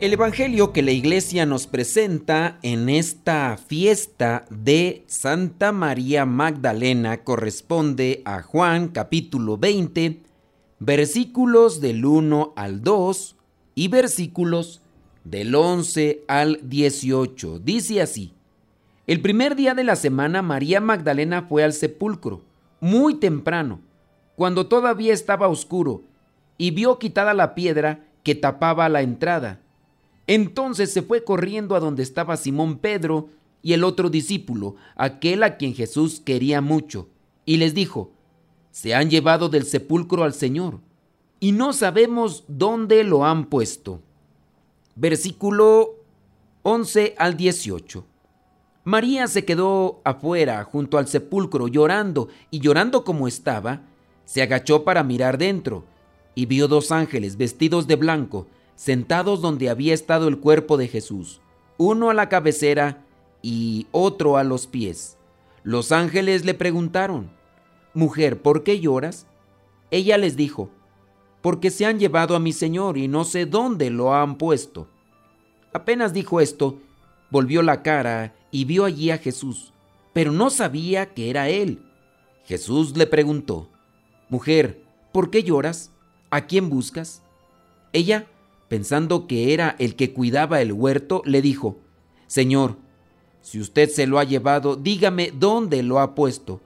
El Evangelio que la iglesia nos presenta en esta fiesta de Santa María Magdalena corresponde a Juan capítulo 20, versículos del 1 al 2 y versículos del 11 al 18. Dice así, el primer día de la semana María Magdalena fue al sepulcro, muy temprano, cuando todavía estaba oscuro, y vio quitada la piedra que tapaba la entrada entonces se fue corriendo a donde estaba Simón Pedro y el otro discípulo, aquel a quien Jesús quería mucho, y les dijo, se han llevado del sepulcro al Señor, y no sabemos dónde lo han puesto. Versículo 11 al 18. María se quedó afuera, junto al sepulcro, llorando, y llorando como estaba, se agachó para mirar dentro, y vio dos ángeles vestidos de blanco, sentados donde había estado el cuerpo de Jesús, uno a la cabecera y otro a los pies. Los ángeles le preguntaron, Mujer, ¿por qué lloras? Ella les dijo, Porque se han llevado a mi Señor y no sé dónde lo han puesto. Apenas dijo esto, volvió la cara y vio allí a Jesús, pero no sabía que era él. Jesús le preguntó, Mujer, ¿por qué lloras? ¿A quién buscas? Ella pensando que era el que cuidaba el huerto, le dijo, Señor, si usted se lo ha llevado, dígame dónde lo ha puesto,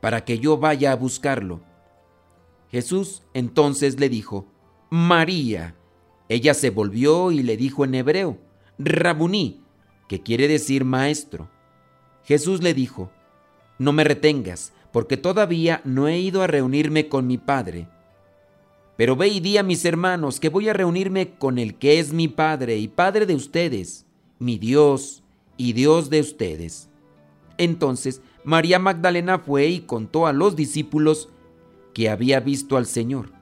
para que yo vaya a buscarlo. Jesús entonces le dijo, María. Ella se volvió y le dijo en hebreo, Rabuní, que quiere decir maestro. Jesús le dijo, No me retengas, porque todavía no he ido a reunirme con mi Padre. Pero ve y di a mis hermanos que voy a reunirme con el que es mi Padre y Padre de ustedes, mi Dios y Dios de ustedes. Entonces María Magdalena fue y contó a los discípulos que había visto al Señor,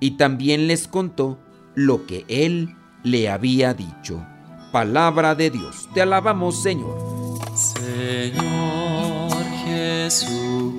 y también les contó lo que él le había dicho. Palabra de Dios, te alabamos Señor. Señor Jesucristo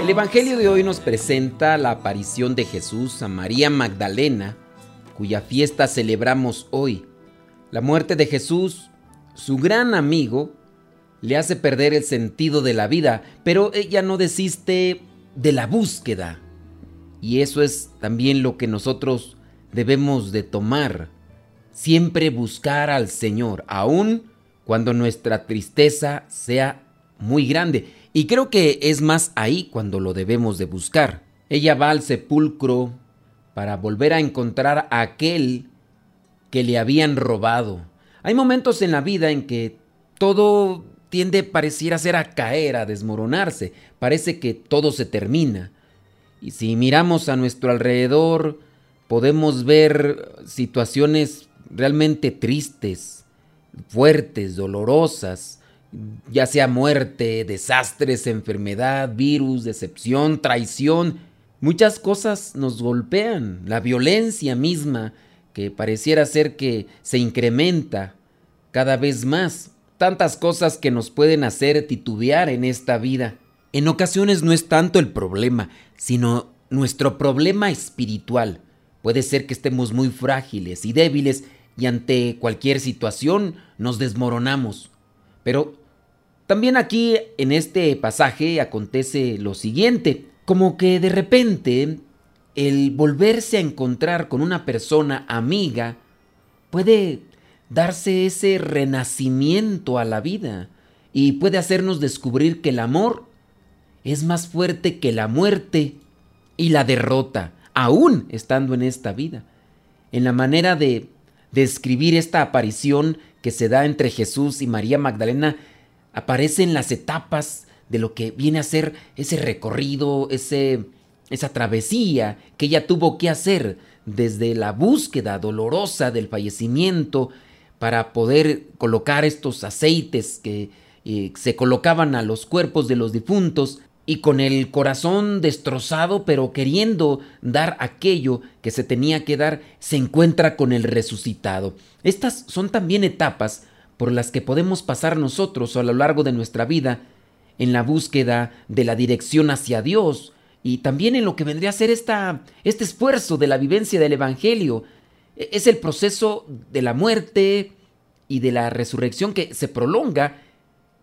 El Evangelio de hoy nos presenta la aparición de Jesús a María Magdalena, cuya fiesta celebramos hoy. La muerte de Jesús, su gran amigo, le hace perder el sentido de la vida, pero ella no desiste de la búsqueda. Y eso es también lo que nosotros debemos de tomar. Siempre buscar al Señor, aun cuando nuestra tristeza sea muy grande. Y creo que es más ahí cuando lo debemos de buscar. Ella va al sepulcro para volver a encontrar a aquel que le habían robado. Hay momentos en la vida en que todo tiende pareciera ser a caer, a desmoronarse. Parece que todo se termina. Y si miramos a nuestro alrededor, podemos ver situaciones realmente tristes, fuertes, dolorosas, ya sea muerte, desastres, enfermedad, virus, decepción, traición, muchas cosas nos golpean, la violencia misma que pareciera ser que se incrementa cada vez más, tantas cosas que nos pueden hacer titubear en esta vida. En ocasiones no es tanto el problema, sino nuestro problema espiritual. Puede ser que estemos muy frágiles y débiles y ante cualquier situación nos desmoronamos. Pero también aquí en este pasaje acontece lo siguiente, como que de repente el volverse a encontrar con una persona amiga puede darse ese renacimiento a la vida y puede hacernos descubrir que el amor es más fuerte que la muerte y la derrota, aún estando en esta vida. En la manera de describir esta aparición que se da entre Jesús y María Magdalena, aparecen las etapas de lo que viene a ser ese recorrido, ese, esa travesía que ella tuvo que hacer desde la búsqueda dolorosa del fallecimiento para poder colocar estos aceites que eh, se colocaban a los cuerpos de los difuntos y con el corazón destrozado, pero queriendo dar aquello que se tenía que dar, se encuentra con el resucitado. Estas son también etapas por las que podemos pasar nosotros a lo largo de nuestra vida en la búsqueda de la dirección hacia Dios y también en lo que vendría a ser esta, este esfuerzo de la vivencia del Evangelio. E-, es el proceso de la muerte y de la resurrección que se prolonga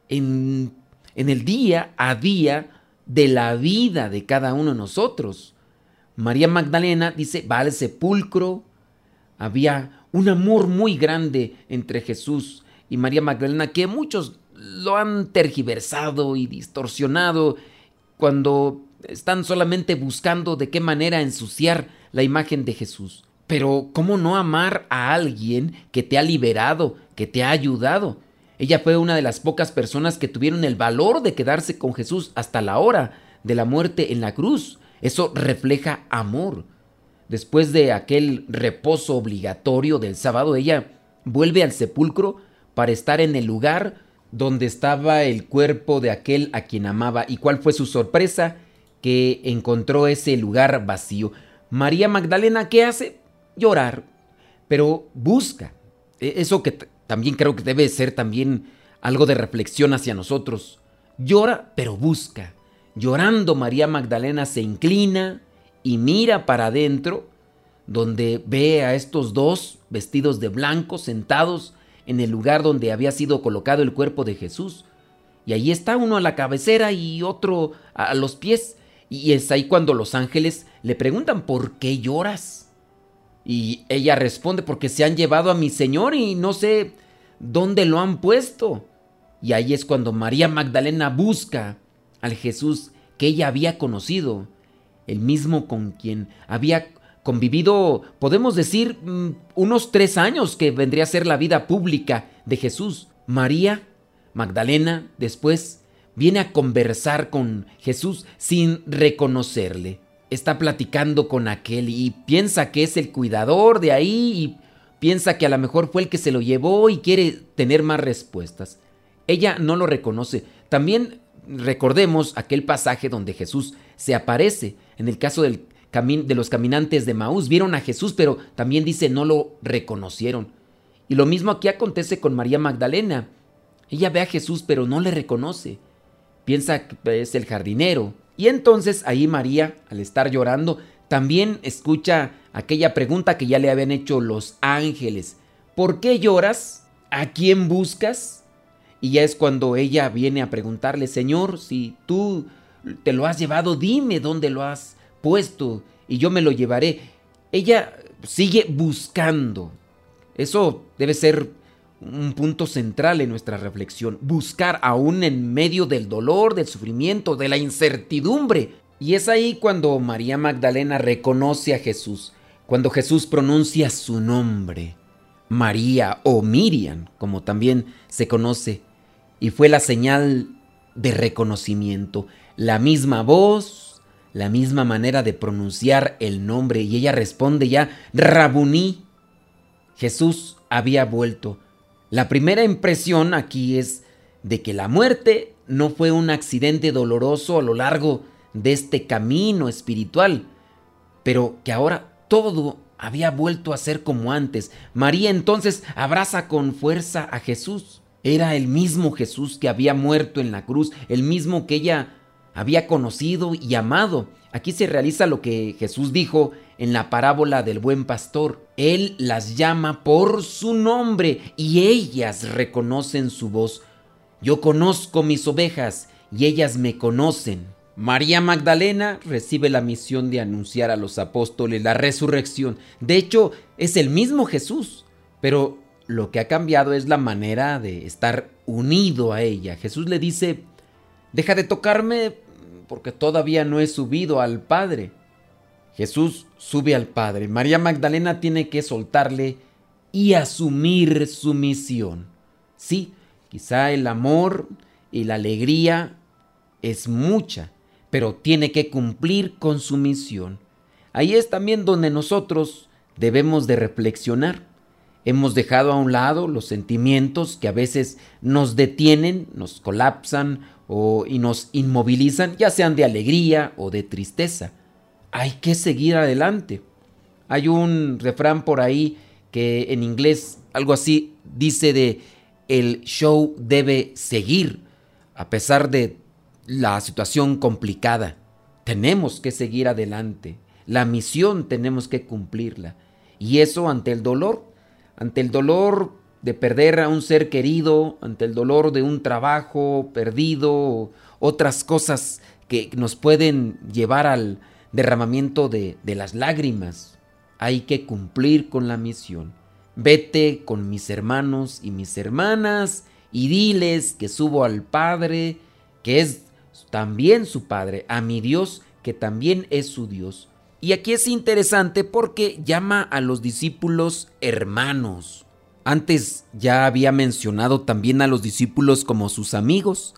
en, en el día a día de la vida de cada uno de nosotros. María Magdalena dice, va al sepulcro. Había un amor muy grande entre Jesús y María Magdalena que muchos lo han tergiversado y distorsionado cuando están solamente buscando de qué manera ensuciar la imagen de Jesús. Pero ¿cómo no amar a alguien que te ha liberado, que te ha ayudado? Ella fue una de las pocas personas que tuvieron el valor de quedarse con Jesús hasta la hora de la muerte en la cruz. Eso refleja amor. Después de aquel reposo obligatorio del sábado, ella vuelve al sepulcro para estar en el lugar donde estaba el cuerpo de aquel a quien amaba. ¿Y cuál fue su sorpresa? Que encontró ese lugar vacío. María Magdalena, ¿qué hace? Llorar. Pero busca. E, eso que también creo que debe ser también algo de reflexión hacia nosotros. Llora, pero busca. Llorando María Magdalena se inclina y mira para adentro, donde ve a estos dos vestidos de blanco sentados en el lugar donde había sido colocado el cuerpo de Jesús. Y ahí está uno a la cabecera y otro a los pies. Y es ahí cuando los ángeles le preguntan, ¿por qué lloras? Y ella responde, porque se han llevado a mi Señor y no sé dónde lo han puesto. Y ahí es cuando María Magdalena busca al Jesús que ella había conocido, el mismo con quien había convivido, podemos decir, mm, unos tres años que vendría a ser la vida pública de Jesús. María Magdalena después viene a conversar con Jesús sin reconocerle está platicando con aquel y piensa que es el cuidador de ahí y piensa que a lo mejor fue el que se lo llevó y quiere tener más respuestas. Ella no lo reconoce. También recordemos aquel pasaje donde Jesús se aparece. En el caso del de los caminantes de Maús, vieron a Jesús, pero también dice no lo reconocieron. Y lo mismo aquí acontece con María Magdalena. Ella ve a Jesús, pero no le reconoce. Piensa que es el jardinero, y entonces ahí María, al estar llorando, también escucha aquella pregunta que ya le habían hecho los ángeles. ¿Por qué lloras? ¿A quién buscas? Y ya es cuando ella viene a preguntarle, Señor, si tú te lo has llevado, dime dónde lo has puesto y yo me lo llevaré. Ella sigue buscando. Eso debe ser un punto central en nuestra reflexión, buscar aún en medio del dolor, del sufrimiento, de la incertidumbre. Y es ahí cuando María Magdalena reconoce a Jesús, cuando Jesús pronuncia su nombre, María o Miriam, como también se conoce, y fue la señal de reconocimiento, la misma voz, la misma manera de pronunciar el nombre, y ella responde ya, Rabuní. Jesús había vuelto la primera impresión aquí es de que la muerte no fue un accidente doloroso a lo largo de este camino espiritual, pero que ahora todo había vuelto a ser como antes. María entonces abraza con fuerza a Jesús. Era el mismo Jesús que había muerto en la cruz, el mismo que ella había conocido y amado. Aquí se realiza lo que Jesús dijo en la parábola del buen pastor. Él las llama por su nombre y ellas reconocen su voz. Yo conozco mis ovejas y ellas me conocen. María Magdalena recibe la misión de anunciar a los apóstoles la resurrección. De hecho, es el mismo Jesús, pero lo que ha cambiado es la manera de estar unido a ella. Jesús le dice, deja de tocarme porque todavía no he subido al Padre. Jesús sube al Padre. María Magdalena tiene que soltarle y asumir su misión. Sí, quizá el amor y la alegría es mucha, pero tiene que cumplir con su misión. Ahí es también donde nosotros debemos de reflexionar. Hemos dejado a un lado los sentimientos que a veces nos detienen, nos colapsan o, y nos inmovilizan, ya sean de alegría o de tristeza. Hay que seguir adelante. Hay un refrán por ahí que en inglés algo así dice de el show debe seguir a pesar de la situación complicada. Tenemos que seguir adelante. La misión tenemos que cumplirla. Y eso ante el dolor, ante el dolor de perder a un ser querido, ante el dolor de un trabajo perdido, otras cosas que nos pueden llevar al derramamiento de, de las lágrimas. Hay que cumplir con la misión. Vete con mis hermanos y mis hermanas y diles que subo al Padre, que es también su Padre, a mi Dios, que también es su Dios. Y aquí es interesante porque llama a los discípulos hermanos. Antes ya había mencionado también a los discípulos como sus amigos,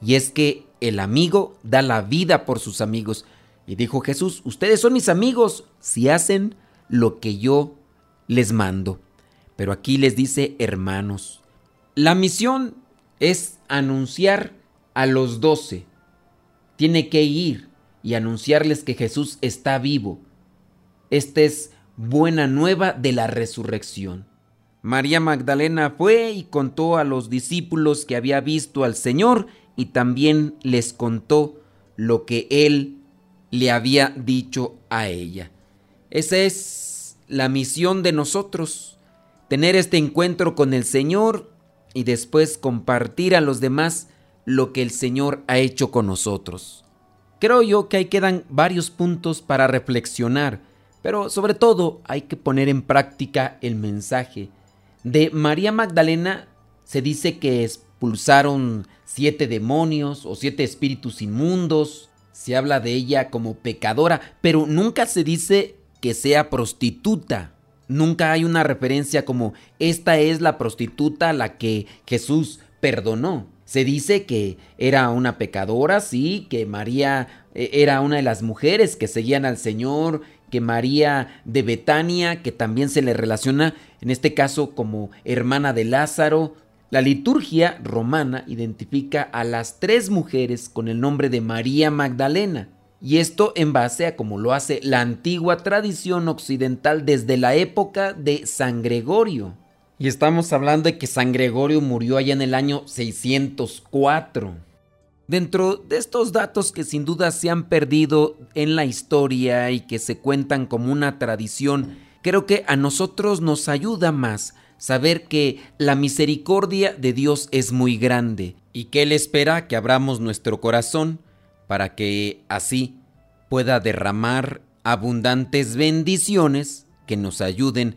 y es que el amigo da la vida por sus amigos. Y dijo Jesús, ustedes son mis amigos si hacen lo que yo les mando. Pero aquí les dice hermanos. La misión es anunciar a los doce. Tiene que ir y anunciarles que Jesús está vivo. Esta es buena nueva de la resurrección. María Magdalena fue y contó a los discípulos que había visto al Señor y también les contó lo que Él le había dicho a ella. Esa es la misión de nosotros, tener este encuentro con el Señor y después compartir a los demás lo que el Señor ha hecho con nosotros. Creo yo que ahí quedan varios puntos para reflexionar, pero sobre todo hay que poner en práctica el mensaje de María Magdalena se dice que expulsaron siete demonios o siete espíritus inmundos. Se habla de ella como pecadora, pero nunca se dice que sea prostituta. Nunca hay una referencia como esta es la prostituta a la que Jesús perdonó. Se dice que era una pecadora, sí, que María eh, era una de las mujeres que seguían al Señor, que María de Betania, que también se le relaciona en este caso como hermana de Lázaro. La liturgia romana identifica a las tres mujeres con el nombre de María Magdalena. Y esto en base a como lo hace la antigua tradición occidental desde la época de San Gregorio. Y estamos hablando de que San Gregorio murió allá en el año 604. Dentro de estos datos que sin duda se han perdido en la historia y que se cuentan como una tradición, creo que a nosotros nos ayuda más saber que la misericordia de Dios es muy grande y que Él espera que abramos nuestro corazón para que así pueda derramar abundantes bendiciones que nos ayuden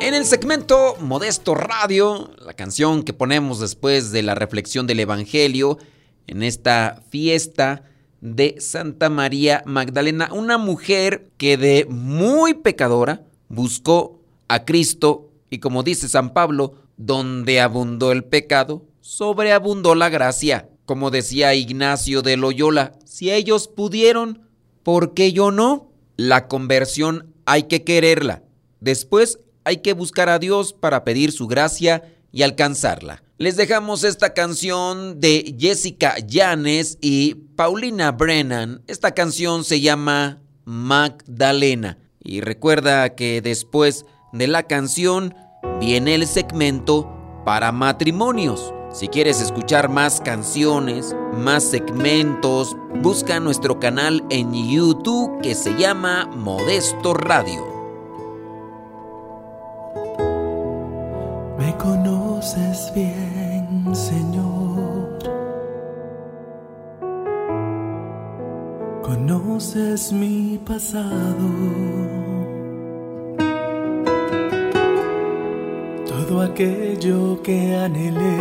en el segmento Modesto Radio, la canción que ponemos después de la reflexión del Evangelio, en esta fiesta de Santa María Magdalena, una mujer que de muy pecadora buscó a Cristo y como dice San Pablo, donde abundó el pecado, sobreabundó la gracia. Como decía Ignacio de Loyola, si ellos pudieron, ¿por qué yo no? La conversión hay que quererla. Después hay que buscar a Dios para pedir su gracia y alcanzarla. Les dejamos esta canción de Jessica Yanes y Paulina Brennan. Esta canción se llama Magdalena. Y recuerda que después de la canción viene el segmento para matrimonios. Si quieres escuchar más canciones, más segmentos, busca nuestro canal en YouTube que se llama Modesto Radio. Me conoces bien, Señor. Conoces mi pasado. Todo aquello que anhelé.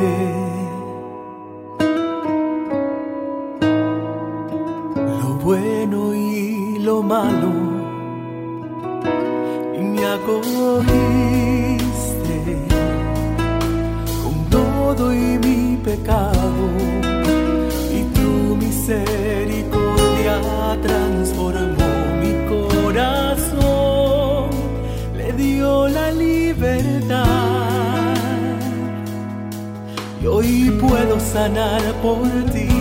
Lo bueno y lo malo. Y me acogiste y mi pecado y tu misericordia puedo sanar por ti.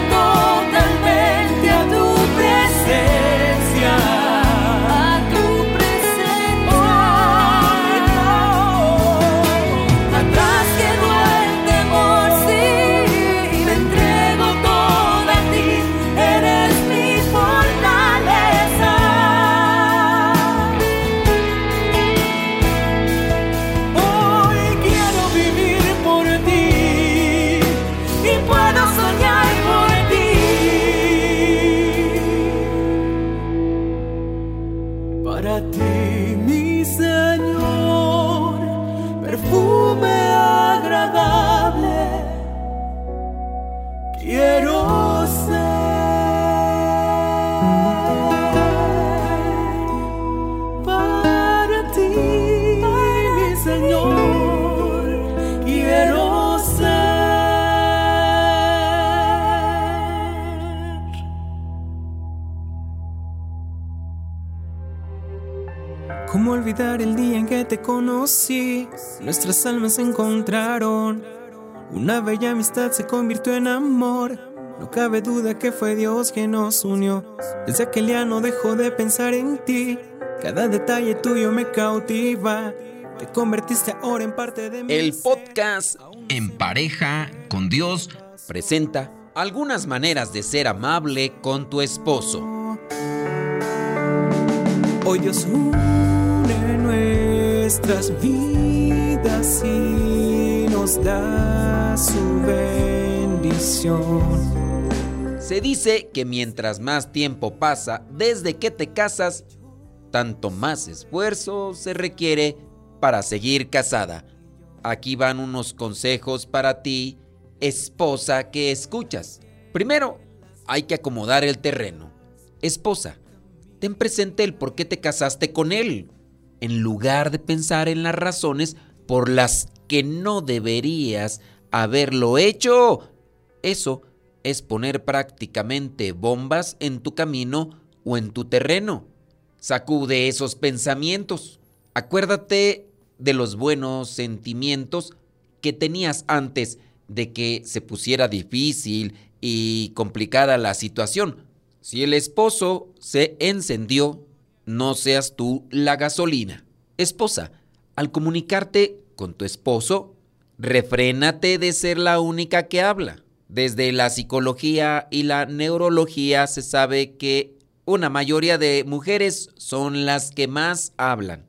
corazón. El día en que te conocí. Nuestras almas se encontraron. Una bella amistad se convirtió en amor. No cabe duda que fue Dios quien nos unió. Desde aquel día no dejó de pensar en ti. Cada detalle tuyo me cautiva. Te convertiste ahora en parte de mi El podcast En pareja con Dios presenta algunas maneras de ser amable con tu esposo. Hoy Dios nuestras vidas y nos da su bendición. Se dice que mientras más tiempo pasa desde que te casas, tanto más esfuerzo se requiere para seguir casada. Aquí van unos consejos para ti, esposa que escuchas. Primero, hay que acomodar el terreno. Esposa, ten presente el por qué te casaste con él, en lugar de pensar en las razones por las que no deberías haberlo hecho. Eso es poner prácticamente bombas en tu camino o en tu terreno. Sacude esos pensamientos. Acuérdate de los buenos sentimientos que tenías antes de que se pusiera difícil y complicada la situación. Si el esposo se encendió, no seas tú la gasolina. Esposa, al comunicarte con tu esposo, refrénate de ser la única que habla. Desde la psicología y la neurología se sabe que una mayoría de mujeres son las que más hablan.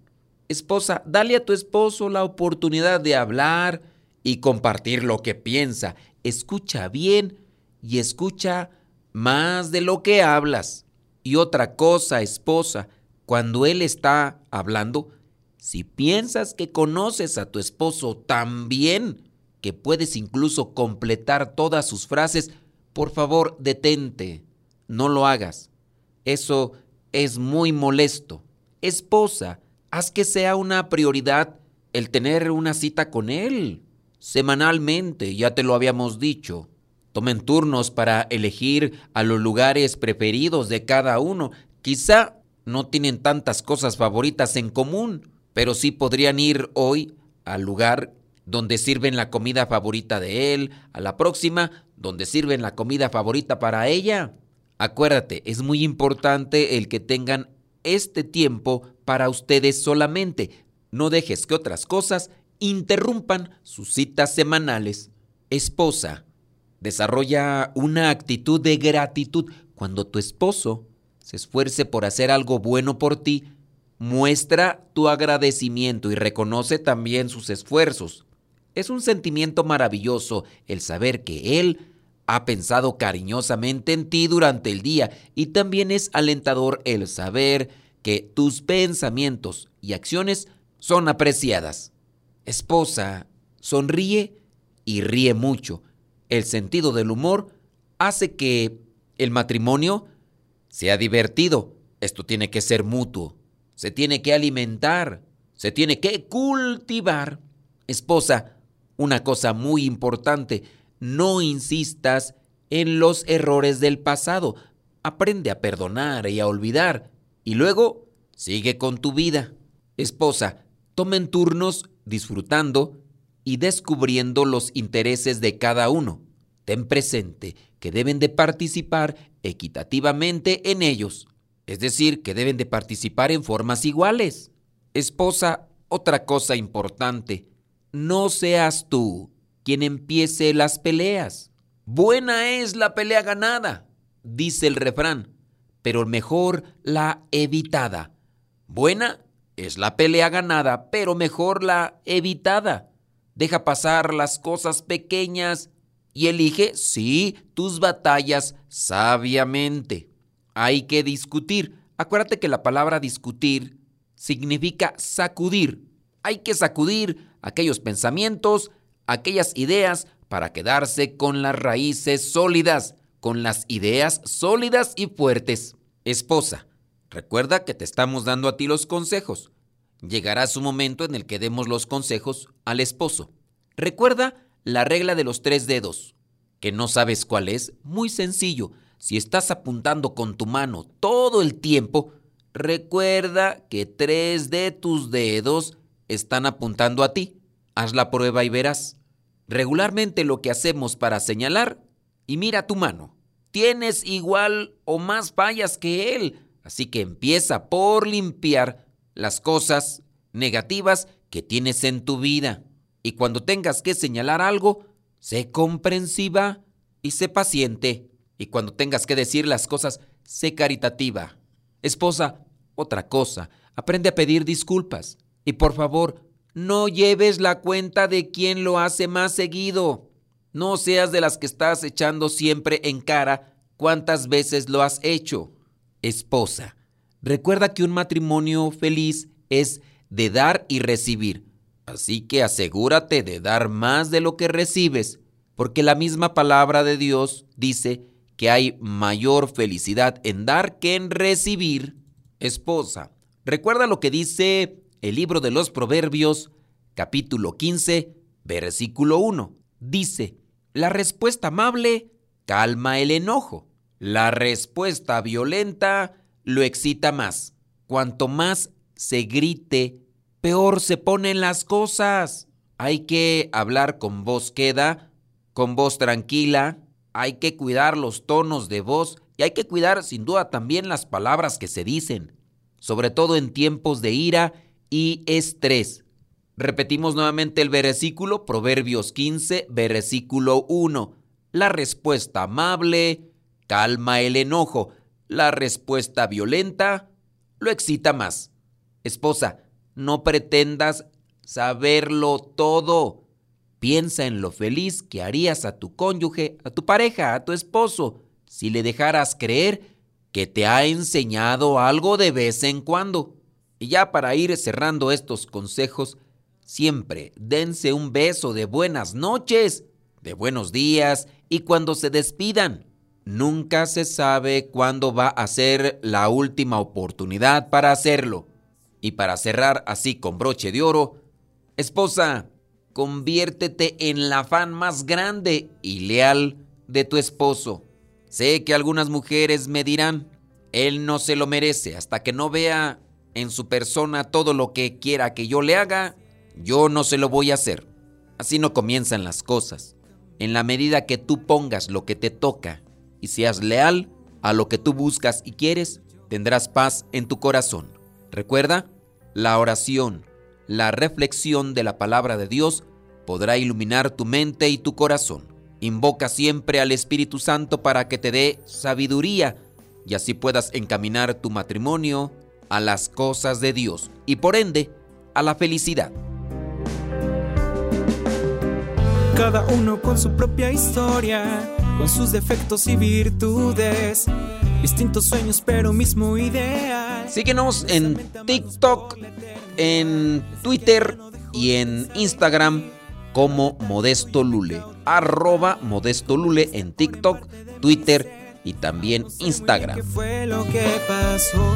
Esposa, dale a tu esposo la oportunidad de hablar y compartir lo que piensa. Escucha bien y escucha más de lo que hablas. Y otra cosa, esposa, cuando él está hablando, si piensas que conoces a tu esposo tan bien que puedes incluso completar todas sus frases, por favor, detente. No lo hagas. Eso es muy molesto. Esposa, haz que sea una prioridad el tener una cita con él. Semanalmente, ya te lo habíamos dicho. Tomen turnos para elegir a los lugares preferidos de cada uno. Quizá no tienen tantas cosas favoritas en común, pero sí podrían ir hoy al lugar donde sirven la comida favorita de él, a la próxima, donde sirven la comida favorita para ella. Acuérdate, es muy importante el que tengan este tiempo para ustedes solamente. No dejes que otras cosas interrumpan sus citas semanales. Esposa, desarrolla una actitud de gratitud cuando tu esposo se esfuerce por hacer algo bueno por ti. Muestra tu agradecimiento y reconoce también sus esfuerzos. Es un sentimiento maravilloso el saber que Él ha pensado cariñosamente en ti durante el día y también es alentador el saber que tus pensamientos y acciones son apreciadas. Esposa, sonríe y ríe mucho. El sentido del humor hace que el matrimonio sea divertido. Esto tiene que ser mutuo. Se tiene que alimentar. Se tiene que cultivar. Esposa, una cosa muy importante, no insistas en los errores del pasado. Aprende a perdonar y a olvidar. Y luego sigue con tu vida. Esposa, tomen turnos disfrutando y descubriendo los intereses de cada uno. Ten presente que deben de participar equitativamente en ellos, es decir, que deben de participar en formas iguales. Esposa, otra cosa importante, no seas tú quien empiece las peleas. Buena es la pelea ganada, dice el refrán, pero mejor la evitada. Buena es la pelea ganada, pero mejor la evitada. Deja pasar las cosas pequeñas y elige, sí, tus batallas sabiamente. Hay que discutir. Acuérdate que la palabra discutir significa sacudir. Hay que sacudir aquellos pensamientos, aquellas ideas para quedarse con las raíces sólidas, con las ideas sólidas y fuertes. Esposa, recuerda que te estamos dando a ti los consejos. Llegará su momento en el que demos los consejos al esposo. Recuerda la regla de los tres dedos. ¿Que no sabes cuál es? Muy sencillo. Si estás apuntando con tu mano todo el tiempo, recuerda que tres de tus dedos están apuntando a ti. Haz la prueba y verás. Regularmente lo que hacemos para señalar, y mira tu mano, tienes igual o más fallas que él. Así que empieza por limpiar las cosas negativas que tienes en tu vida. Y cuando tengas que señalar algo, sé comprensiva y sé paciente. Y cuando tengas que decir las cosas, sé caritativa. Esposa, otra cosa, aprende a pedir disculpas. Y por favor, no lleves la cuenta de quién lo hace más seguido. No seas de las que estás echando siempre en cara cuántas veces lo has hecho. Esposa, recuerda que un matrimonio feliz es de dar y recibir. Así que asegúrate de dar más de lo que recibes, porque la misma palabra de Dios dice que hay mayor felicidad en dar que en recibir. Esposa, recuerda lo que dice el libro de los Proverbios, capítulo 15, versículo 1. Dice, la respuesta amable calma el enojo. La respuesta violenta lo excita más. Cuanto más se grite, peor se ponen las cosas. Hay que hablar con voz queda, con voz tranquila, hay que cuidar los tonos de voz y hay que cuidar sin duda también las palabras que se dicen, sobre todo en tiempos de ira y estrés. Repetimos nuevamente el versículo, Proverbios 15, versículo 1. La respuesta amable calma el enojo, la respuesta violenta lo excita más. Esposa, no pretendas saberlo todo. Piensa en lo feliz que harías a tu cónyuge, a tu pareja, a tu esposo, si le dejaras creer que te ha enseñado algo de vez en cuando. Y ya para ir cerrando estos consejos, siempre dense un beso de buenas noches, de buenos días y cuando se despidan. Nunca se sabe cuándo va a ser la última oportunidad para hacerlo. Y para cerrar así con broche de oro, esposa, conviértete en la fan más grande y leal de tu esposo. Sé que algunas mujeres me dirán, él no se lo merece hasta que no vea en su persona todo lo que quiera que yo le haga, yo no se lo voy a hacer. Así no comienzan las cosas. En la medida que tú pongas lo que te toca y seas leal a lo que tú buscas y quieres, tendrás paz en tu corazón. Recuerda, la oración, la reflexión de la palabra de Dios podrá iluminar tu mente y tu corazón. Invoca siempre al Espíritu Santo para que te dé sabiduría y así puedas encaminar tu matrimonio, a las cosas de Dios y por ende a la felicidad. Cada uno con su propia historia, con sus defectos y virtudes, distintos sueños pero mismo ideal. Síguenos en TikTok, en Twitter y en Instagram como Modesto Lule. Arroba Modesto Lule en TikTok, Twitter y también Instagram. ¿Qué fue lo que pasó?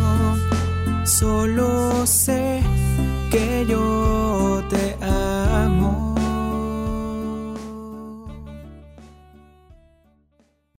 Solo sé que yo